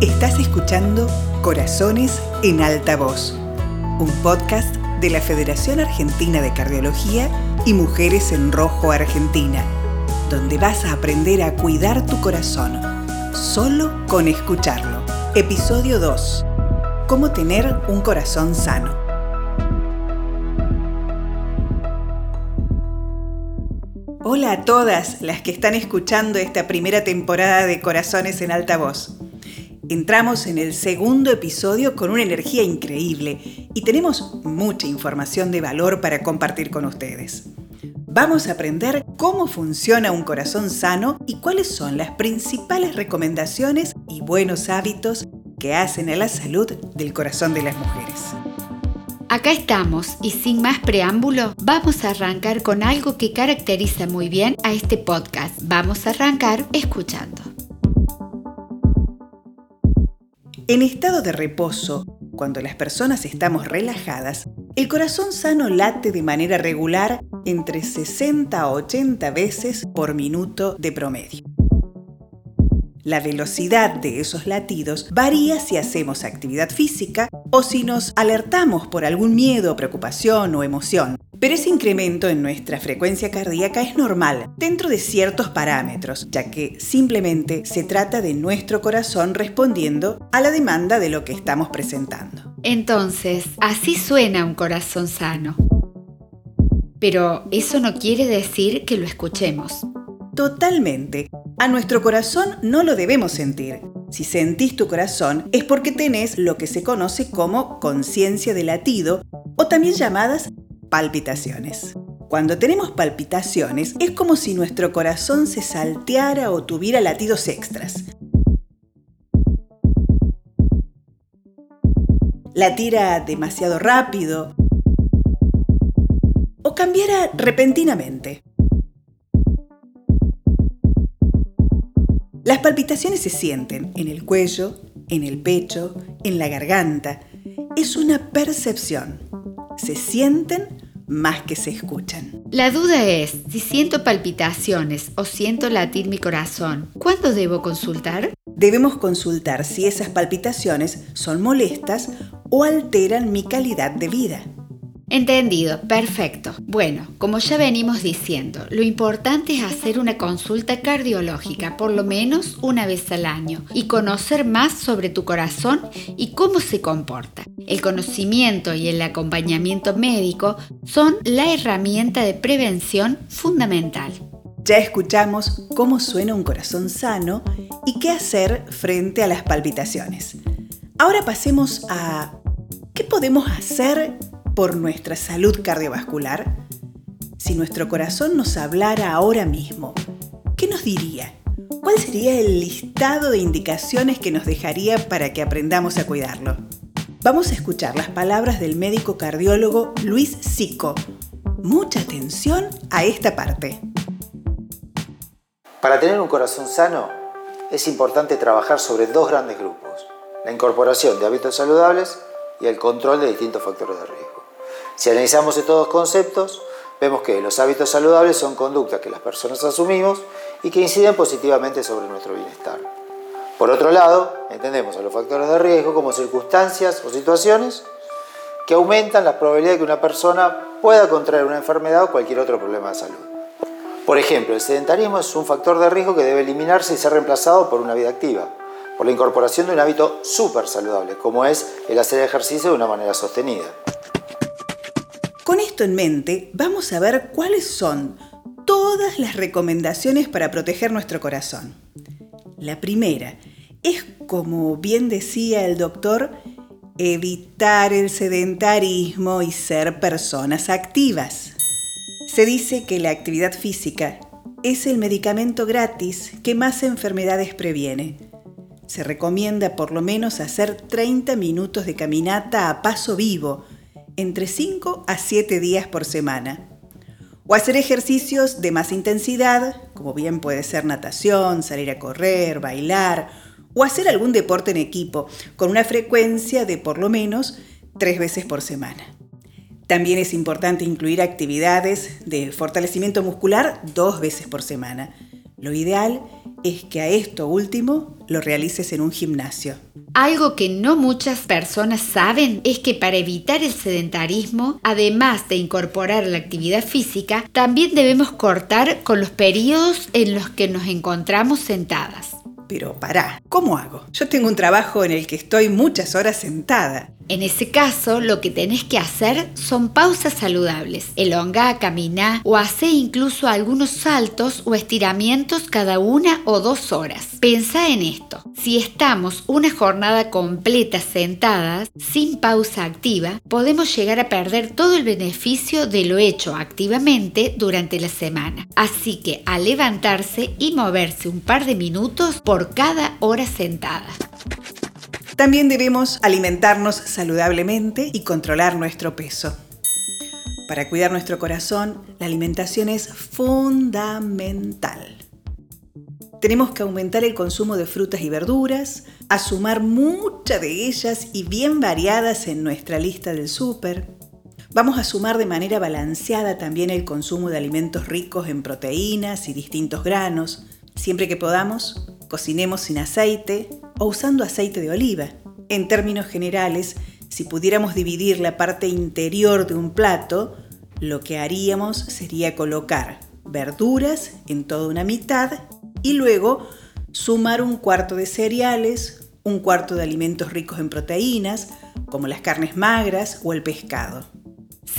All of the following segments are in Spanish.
Estás escuchando Corazones en Alta Voz, un podcast de la Federación Argentina de Cardiología y Mujeres en Rojo Argentina, donde vas a aprender a cuidar tu corazón, solo con escucharlo. Episodio 2. Cómo tener un corazón sano. Hola a todas las que están escuchando esta primera temporada de Corazones en Alta Voz. Entramos en el segundo episodio con una energía increíble y tenemos mucha información de valor para compartir con ustedes. Vamos a aprender cómo funciona un corazón sano y cuáles son las principales recomendaciones y buenos hábitos que hacen a la salud del corazón de las mujeres. Acá estamos y sin más preámbulo, vamos a arrancar con algo que caracteriza muy bien a este podcast. Vamos a arrancar escuchando. En estado de reposo, cuando las personas estamos relajadas, el corazón sano late de manera regular entre 60 a 80 veces por minuto de promedio. La velocidad de esos latidos varía si hacemos actividad física o si nos alertamos por algún miedo, preocupación o emoción. Pero ese incremento en nuestra frecuencia cardíaca es normal dentro de ciertos parámetros, ya que simplemente se trata de nuestro corazón respondiendo a la demanda de lo que estamos presentando. Entonces, así suena un corazón sano. Pero eso no quiere decir que lo escuchemos. Totalmente. A nuestro corazón no lo debemos sentir. Si sentís tu corazón es porque tenés lo que se conoce como conciencia de latido o también llamadas palpitaciones. Cuando tenemos palpitaciones es como si nuestro corazón se salteara o tuviera latidos extras. Latiera demasiado rápido o cambiara repentinamente. Las palpitaciones se sienten en el cuello, en el pecho, en la garganta. Es una percepción se sienten más que se escuchan. La duda es, si siento palpitaciones o siento latir mi corazón, ¿cuándo debo consultar? Debemos consultar si esas palpitaciones son molestas o alteran mi calidad de vida. Entendido, perfecto. Bueno, como ya venimos diciendo, lo importante es hacer una consulta cardiológica por lo menos una vez al año y conocer más sobre tu corazón y cómo se comporta. El conocimiento y el acompañamiento médico son la herramienta de prevención fundamental. Ya escuchamos cómo suena un corazón sano y qué hacer frente a las palpitaciones. Ahora pasemos a qué podemos hacer por nuestra salud cardiovascular? Si nuestro corazón nos hablara ahora mismo, ¿qué nos diría? ¿Cuál sería el listado de indicaciones que nos dejaría para que aprendamos a cuidarlo? Vamos a escuchar las palabras del médico cardiólogo Luis Sico. Mucha atención a esta parte. Para tener un corazón sano es importante trabajar sobre dos grandes grupos, la incorporación de hábitos saludables y el control de distintos factores de riesgo. Si analizamos estos dos conceptos, vemos que los hábitos saludables son conductas que las personas asumimos y que inciden positivamente sobre nuestro bienestar. Por otro lado, entendemos a los factores de riesgo como circunstancias o situaciones que aumentan la probabilidad de que una persona pueda contraer una enfermedad o cualquier otro problema de salud. Por ejemplo, el sedentarismo es un factor de riesgo que debe eliminarse y ser reemplazado por una vida activa, por la incorporación de un hábito súper saludable, como es el hacer ejercicio de una manera sostenida. Con esto en mente, vamos a ver cuáles son todas las recomendaciones para proteger nuestro corazón. La primera es, como bien decía el doctor, evitar el sedentarismo y ser personas activas. Se dice que la actividad física es el medicamento gratis que más enfermedades previene. Se recomienda por lo menos hacer 30 minutos de caminata a paso vivo, entre 5 a 7 días por semana. O hacer ejercicios de más intensidad, como bien puede ser natación, salir a correr, bailar, o hacer algún deporte en equipo, con una frecuencia de por lo menos 3 veces por semana. También es importante incluir actividades de fortalecimiento muscular dos veces por semana. Lo ideal es que a esto último lo realices en un gimnasio. Algo que no muchas personas saben es que para evitar el sedentarismo, además de incorporar la actividad física, también debemos cortar con los periodos en los que nos encontramos sentadas. Pero pará, ¿cómo hago? Yo tengo un trabajo en el que estoy muchas horas sentada. En ese caso, lo que tenés que hacer son pausas saludables. Elongá, caminar o hacer incluso algunos saltos o estiramientos cada una o dos horas. Pensá en esto. Si estamos una jornada completa sentadas, sin pausa activa, podemos llegar a perder todo el beneficio de lo hecho activamente durante la semana. Así que a levantarse y moverse un par de minutos por cada hora sentada. También debemos alimentarnos saludablemente y controlar nuestro peso. Para cuidar nuestro corazón, la alimentación es fundamental. Tenemos que aumentar el consumo de frutas y verduras, a sumar muchas de ellas y bien variadas en nuestra lista del súper. Vamos a sumar de manera balanceada también el consumo de alimentos ricos en proteínas y distintos granos. Siempre que podamos, cocinemos sin aceite, o usando aceite de oliva. En términos generales, si pudiéramos dividir la parte interior de un plato, lo que haríamos sería colocar verduras en toda una mitad y luego sumar un cuarto de cereales, un cuarto de alimentos ricos en proteínas, como las carnes magras o el pescado.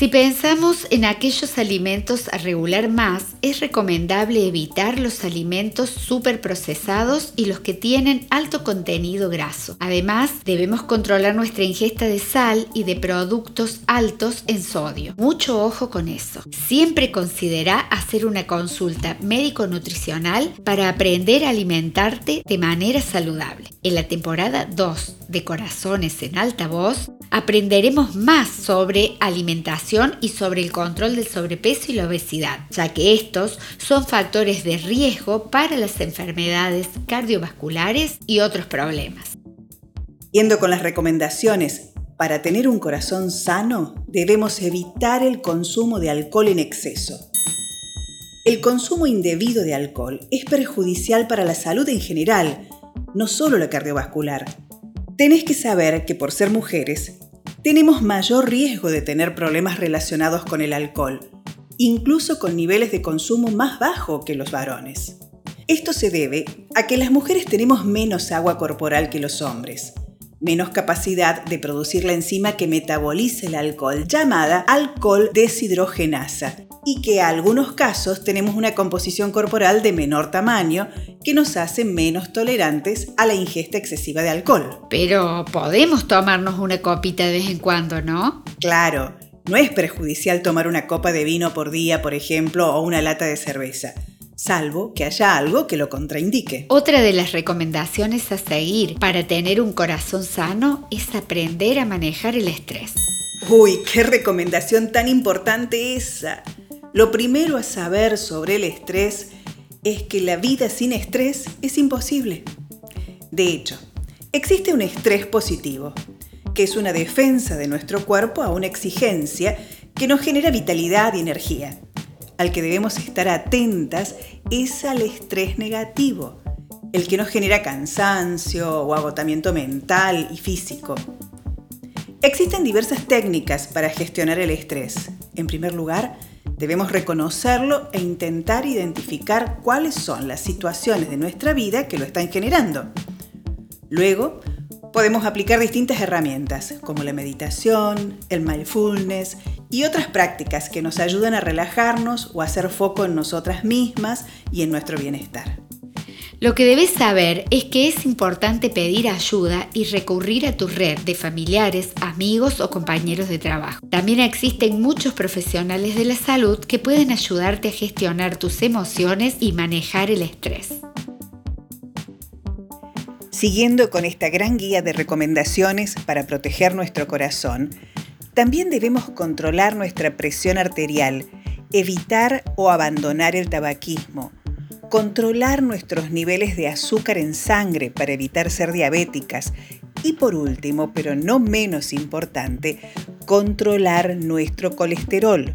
Si pensamos en aquellos alimentos a regular más, es recomendable evitar los alimentos superprocesados y los que tienen alto contenido graso. Además, debemos controlar nuestra ingesta de sal y de productos altos en sodio. Mucho ojo con eso. Siempre considera hacer una consulta médico-nutricional para aprender a alimentarte de manera saludable. En la temporada 2 de Corazones en Alta Voz, aprenderemos más sobre alimentación y sobre el control del sobrepeso y la obesidad, ya que estos son factores de riesgo para las enfermedades cardiovasculares y otros problemas. Yendo con las recomendaciones, para tener un corazón sano debemos evitar el consumo de alcohol en exceso. El consumo indebido de alcohol es perjudicial para la salud en general, no solo la cardiovascular tenés que saber que por ser mujeres, tenemos mayor riesgo de tener problemas relacionados con el alcohol, incluso con niveles de consumo más bajo que los varones. Esto se debe a que las mujeres tenemos menos agua corporal que los hombres, menos capacidad de producir la enzima que metaboliza el alcohol, llamada alcohol deshidrogenasa, y que en algunos casos tenemos una composición corporal de menor tamaño que nos hace menos tolerantes a la ingesta excesiva de alcohol. Pero podemos tomarnos una copita de vez en cuando, ¿no? Claro, no es perjudicial tomar una copa de vino por día, por ejemplo, o una lata de cerveza salvo que haya algo que lo contraindique. Otra de las recomendaciones a seguir para tener un corazón sano es aprender a manejar el estrés. Uy, qué recomendación tan importante esa. Lo primero a saber sobre el estrés es que la vida sin estrés es imposible. De hecho, existe un estrés positivo, que es una defensa de nuestro cuerpo a una exigencia que nos genera vitalidad y energía. Al que debemos estar atentas es al estrés negativo, el que nos genera cansancio o agotamiento mental y físico. Existen diversas técnicas para gestionar el estrés. En primer lugar, Debemos reconocerlo e intentar identificar cuáles son las situaciones de nuestra vida que lo están generando. Luego, podemos aplicar distintas herramientas como la meditación, el mindfulness y otras prácticas que nos ayudan a relajarnos o a hacer foco en nosotras mismas y en nuestro bienestar. Lo que debes saber es que es importante pedir ayuda y recurrir a tu red de familiares, amigos o compañeros de trabajo. También existen muchos profesionales de la salud que pueden ayudarte a gestionar tus emociones y manejar el estrés. Siguiendo con esta gran guía de recomendaciones para proteger nuestro corazón, también debemos controlar nuestra presión arterial, evitar o abandonar el tabaquismo, controlar nuestros niveles de azúcar en sangre para evitar ser diabéticas y por último, pero no menos importante, controlar nuestro colesterol.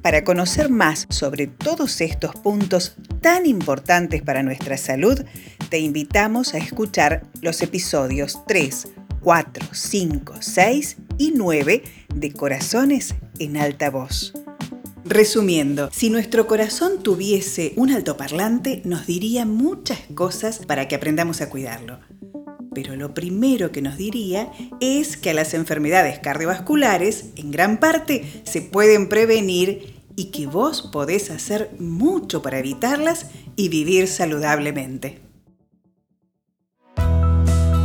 Para conocer más sobre todos estos puntos tan importantes para nuestra salud, te invitamos a escuchar los episodios 3, 4, 5, 6 y 9 de Corazones en alta voz. Resumiendo, si nuestro corazón tuviese un altoparlante, nos diría muchas cosas para que aprendamos a cuidarlo. Pero lo primero que nos diría es que a las enfermedades cardiovasculares, en gran parte, se pueden prevenir y que vos podés hacer mucho para evitarlas y vivir saludablemente.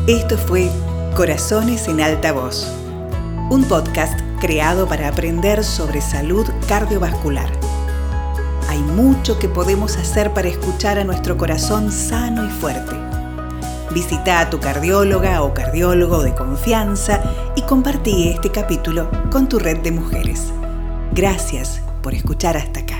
Esto fue Corazones en Alta Voz, un podcast creado para aprender sobre salud cardiovascular. Hay mucho que podemos hacer para escuchar a nuestro corazón sano y fuerte. Visita a tu cardióloga o cardiólogo de confianza y compartí este capítulo con tu red de mujeres. Gracias por escuchar hasta acá.